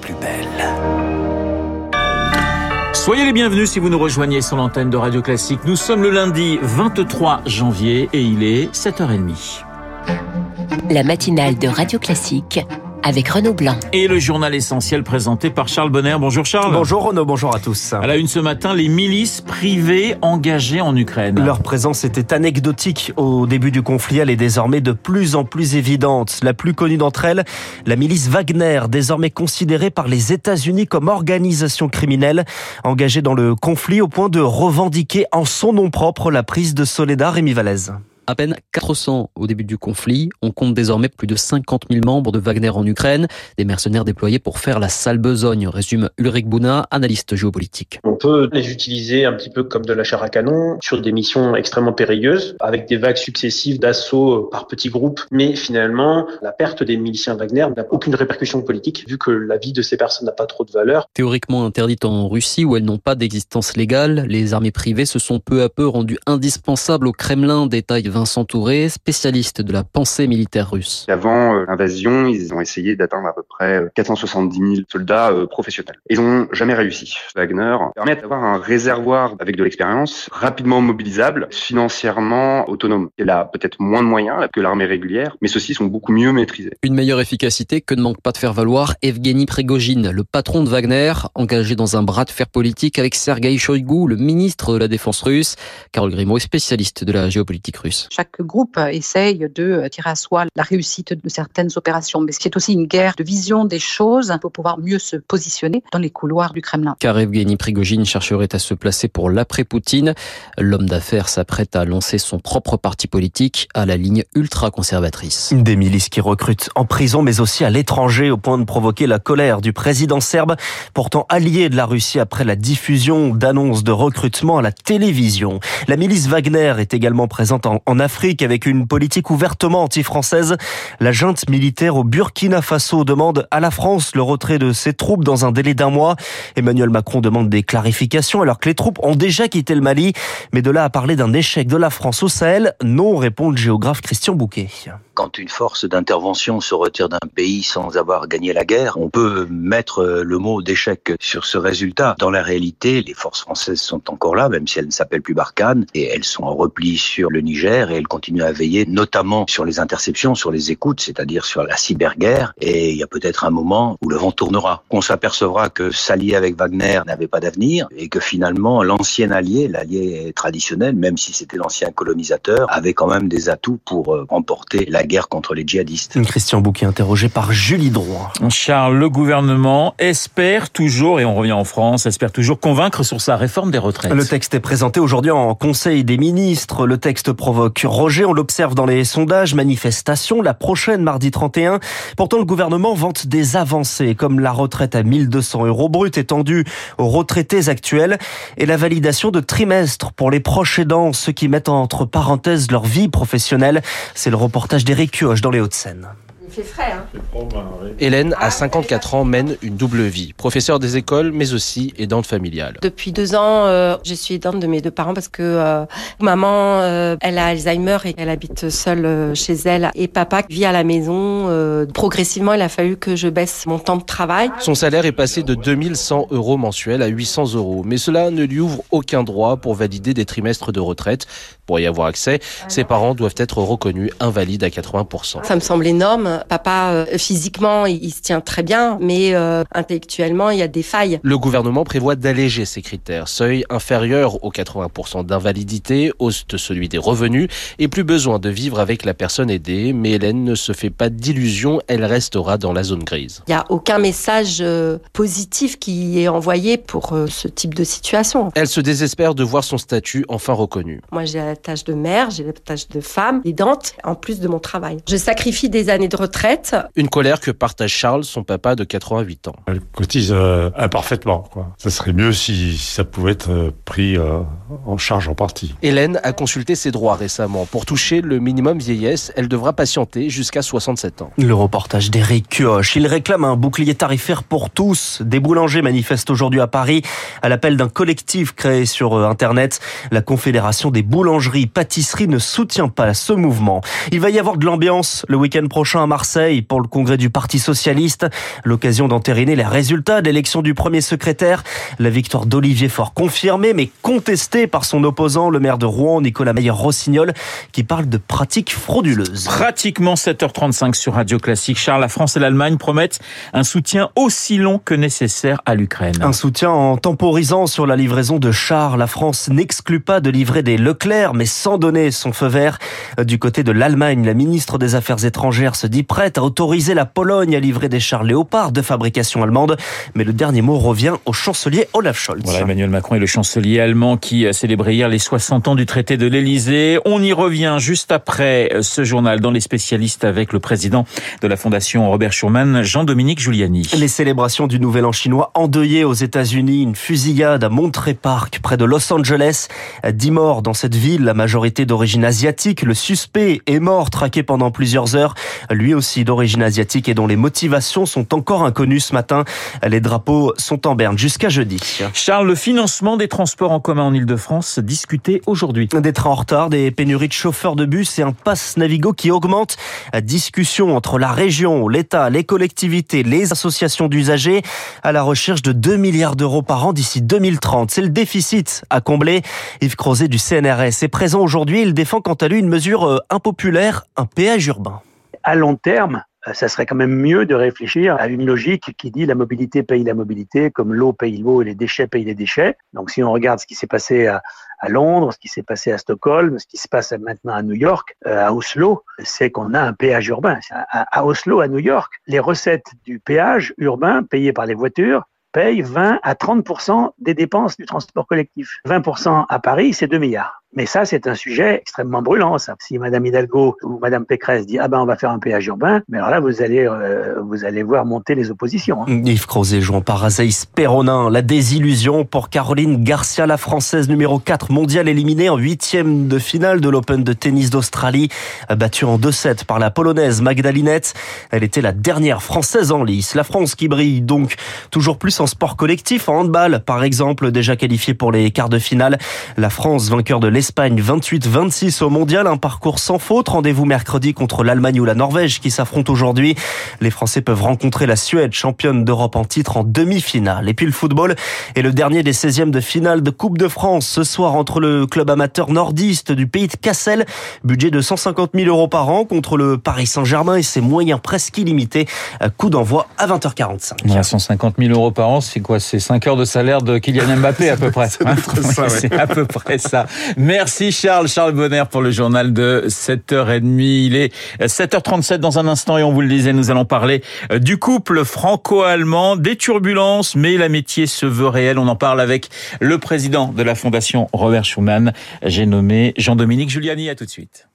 plus belle. Soyez les bienvenus si vous nous rejoignez sur l'antenne de Radio Classique. Nous sommes le lundi 23 janvier et il est 7h30. La matinale de Radio Classique avec Renaud Blanc. Et le journal essentiel présenté par Charles Bonner. Bonjour Charles. Bonjour Renaud, bonjour à tous. À la une ce matin, les milices privées engagées en Ukraine. Leur présence était anecdotique au début du conflit. Elle est désormais de plus en plus évidente. La plus connue d'entre elles, la milice Wagner, désormais considérée par les États-Unis comme organisation criminelle, engagée dans le conflit au point de revendiquer en son nom propre la prise de Soledad et Valez. À peine 400 au début du conflit, on compte désormais plus de 50 000 membres de Wagner en Ukraine, des mercenaires déployés pour faire la sale besogne, résume Ulrich Bouna, analyste géopolitique. On peut les utiliser un petit peu comme de la chair à canon sur des missions extrêmement périlleuses, avec des vagues successives d'assaut par petits groupes, mais finalement, la perte des miliciens Wagner n'a aucune répercussion politique, vu que la vie de ces personnes n'a pas trop de valeur. Théoriquement interdites en Russie, où elles n'ont pas d'existence légale, les armées privées se sont peu à peu rendues indispensables au Kremlin, détaille Vincent Touré, spécialiste de la pensée militaire russe. Avant euh, l'invasion, ils ont essayé d'atteindre à peu près 470 000 soldats euh, professionnels. Ils n'ont jamais réussi. Wagner permet d'avoir un réservoir avec de l'expérience, rapidement mobilisable, financièrement autonome. Il a peut-être moins de moyens que l'armée régulière, mais ceux-ci sont beaucoup mieux maîtrisés. Une meilleure efficacité que ne manque pas de faire valoir Evgeny Prigogine, le patron de Wagner, engagé dans un bras de fer politique avec Sergei Shoigu, le ministre de la Défense russe. Carole Grimaud est spécialiste de la géopolitique russe. Chaque groupe essaye de tirer à soi la réussite de certaines opérations, mais ce qui est aussi une guerre de vision des choses pour pouvoir mieux se positionner dans les couloirs du Kremlin. Car Evgeny Prigogine chercherait à se placer pour l'après-Poutine. L'homme d'affaires s'apprête à lancer son propre parti politique à la ligne ultra-conservatrice. Des milices qui recrutent en prison, mais aussi à l'étranger, au point de provoquer la colère du président serbe, pourtant allié de la Russie après la diffusion d'annonces de recrutement à la télévision. La milice Wagner est également présente en, en Afrique avec une politique ouvertement anti-française. La junte militaire au Burkina Faso demande à la France le retrait de ses troupes dans un délai d'un mois. Emmanuel Macron demande des clarifications alors que les troupes ont déjà quitté le Mali. Mais de là à parler d'un échec de la France au Sahel, non, répond le géographe Christian Bouquet quand une force d'intervention se retire d'un pays sans avoir gagné la guerre, on peut mettre le mot d'échec sur ce résultat. Dans la réalité, les forces françaises sont encore là, même si elles ne s'appellent plus Barkhane, et elles sont en repli sur le Niger, et elles continuent à veiller notamment sur les interceptions, sur les écoutes, c'est-à-dire sur la cyberguerre, et il y a peut-être un moment où le vent tournera. On s'apercevra que s'allier avec Wagner n'avait pas d'avenir, et que finalement l'ancien allié, l'allié traditionnel, même si c'était l'ancien colonisateur, avait quand même des atouts pour remporter la guerre contre les djihadistes. Christian Bouquet interrogé par Julie Droit. Charles, le gouvernement espère toujours, et on revient en France, espère toujours convaincre sur sa réforme des retraites. Le texte est présenté aujourd'hui en Conseil des ministres. Le texte provoque Roger, on l'observe dans les sondages, manifestations, la prochaine mardi 31. Pourtant, le gouvernement vante des avancées, comme la retraite à 1200 euros brut étendue aux retraités actuels et la validation de trimestres pour les proches aidants, ceux qui mettent entre parenthèses leur vie professionnelle. C'est le reportage des Eric Kioche dans les Hauts-de-Seine. Fait frais, hein Hélène, à 54 ans, mène une double vie. Professeure des écoles, mais aussi aidante familiale. Depuis deux ans, euh, je suis aidante de mes deux parents parce que euh, maman, euh, elle a Alzheimer et elle habite seule chez elle. Et papa vit à la maison. progressivement, il a fallu que je baisse mon temps de travail. Son salaire est passé de 2100 euros mensuels à 800 euros. Mais cela ne lui ouvre aucun droit pour valider des trimestres de retraite. Pour y avoir accès, ses parents doivent être reconnus invalides à 80%. Ça me semble énorme. Papa, physiquement, il, se tient très bien, mais euh, intellectuellement, il y a des failles. Le gouvernement prévoit d'alléger ces critères. Seuil inférieur aux 80% d'invalidité, hausse de celui des revenus, et plus besoin de vivre avec la personne aidée. Mais Hélène ne se fait pas d'illusions, elle restera dans la zone grise. Il n'y a aucun message euh, positif qui est envoyé pour euh, ce type de situation. Elle se désespère de voir son statut enfin reconnu. Moi, j'ai la tâche de mère, j'ai la tâche de femme, aidante, en plus de mon travail. Je sacrifie des années de retraite. Une colère que partage Charles, son papa de 88 ans. Elle cotise euh, imparfaitement. Quoi. Ça serait mieux si, ça pouvait être euh, pris euh, en charge en partie. Hélène a consulté ses droits récemment. Pour toucher le minimum vieillesse, elle devra patienter jusqu'à 67 ans. Le reportage d'Éric Kioch. Il réclame un bouclier tarifaire pour tous. Des boulangers manifestent aujourd'hui à Paris à l'appel d'un collectif créé sur Internet, la Confédération des boulangers boulangerie-pâtisserie ne soutient pas ce mouvement. Il va y avoir de l'ambiance le week-end prochain à Marseille pour le congrès du Parti Socialiste. L'occasion d'entériner les résultats de l'élection du premier secrétaire. La victoire d'Olivier Faure confirmée mais contestée par son opposant, le maire de Rouen, Nicolas Meyer-Rossignol, qui parle de pratiques frauduleuses. Pratiquement 7h35 sur Radio Classique. Charles, la France et l'Allemagne promettent un soutien aussi long que nécessaire à l'Ukraine. Un soutien en temporisant sur la livraison de chars. La France n'exclut pas de livrer des Leclerc, mais sans donner son feu vert. Du côté de l'Allemagne, la ministre des Affaires étrangères se dit prête à autoriser la Pologne à livrer des chars Léopard de fabrication allemande. Mais le dernier mot revient au chancelier Olaf Scholz. Voilà, Emmanuel Macron est le chancelier allemand qui a célébré hier les 60 ans du traité de l'Elysée. On y revient juste après ce journal dans les spécialistes avec le président de la fondation Robert Schuman, Jean-Dominique Giuliani. Les célébrations du Nouvel An chinois endeuillées aux États-Unis, une fusillade à Monterey Park près de Los Angeles, dix morts dans cette ville, la majorité d'origine asiatique. Le suspect est mort, traqué pendant plusieurs heures, lui aussi d'origine asiatique et dont les motivations sont encore inconnues ce matin. Les drapeaux sont en berne jusqu'à jeudi. Charles, le financement des transports en commun en Ile-de-France discuté aujourd'hui. Des trains en retard, des pénuries de chauffeurs de bus et un pass Navigo qui augmente. Discussion entre la région, l'État, les collectivités, les associations d'usagers à la recherche de 2 milliards d'euros par an d'ici 2030. C'est le déficit à combler. Yves Crozet du CNRS est présent aujourd'hui. Il défend quant à lui une mesure euh, impopulaire, un péage urbain. À long terme, ça serait quand même mieux de réfléchir à une logique qui dit la mobilité paye la mobilité, comme l'eau paye l'eau et les déchets payent les déchets. Donc si on regarde ce qui s'est passé à, Londres, ce qui s'est passé à Stockholm, ce qui se passe maintenant à New York, euh, à Oslo, c'est qu'on a un péage urbain. À, à Oslo, à New York, les recettes du péage urbain payées par les voitures payent 20 à 30% des dépenses du transport collectif. 20% à Paris, c'est 2 milliards. Mais ça, c'est un sujet extrêmement brûlant. Ça. Si Madame Hidalgo ou Madame Pécresse dit ah ben on va faire un péage urbain, mais alors là vous allez euh, vous allez voir monter les oppositions. Hein. Yves Crozet jouant par Azaïs Perronin, la désillusion pour Caroline Garcia, la française numéro 4 mondiale éliminée en huitième de finale de l'Open de tennis d'Australie, battue en 2-7 par la polonaise Magdalinette. Elle était la dernière française en lice. La France qui brille donc toujours plus en sport collectif, en handball par exemple, déjà qualifiée pour les quarts de finale. La France vainqueur de l'Espagne Espagne 28-26 au mondial, un parcours sans faute. Rendez-vous mercredi contre l'Allemagne ou la Norvège qui s'affrontent aujourd'hui. Les Français peuvent rencontrer la Suède, championne d'Europe en titre en demi-finale. Et puis le football est le dernier des 16e de finale de Coupe de France ce soir entre le club amateur nordiste du pays de Cassel, budget de 150 000 euros par an contre le Paris Saint-Germain et ses moyens presque illimités. Coup d'envoi à 20h45. 150 000 euros par an, c'est quoi? C'est 5 heures de salaire de Kylian Mbappé à peu près. C'est à peu près ça. Merci Charles, Charles Bonner pour le journal de 7h30. Il est 7h37 dans un instant et on vous le disait, nous allons parler euh, du couple franco-allemand, des turbulences, mais l'amitié se veut réelle. On en parle avec le président de la fondation Robert Schuman. J'ai nommé Jean-Dominique Giuliani. À tout de suite.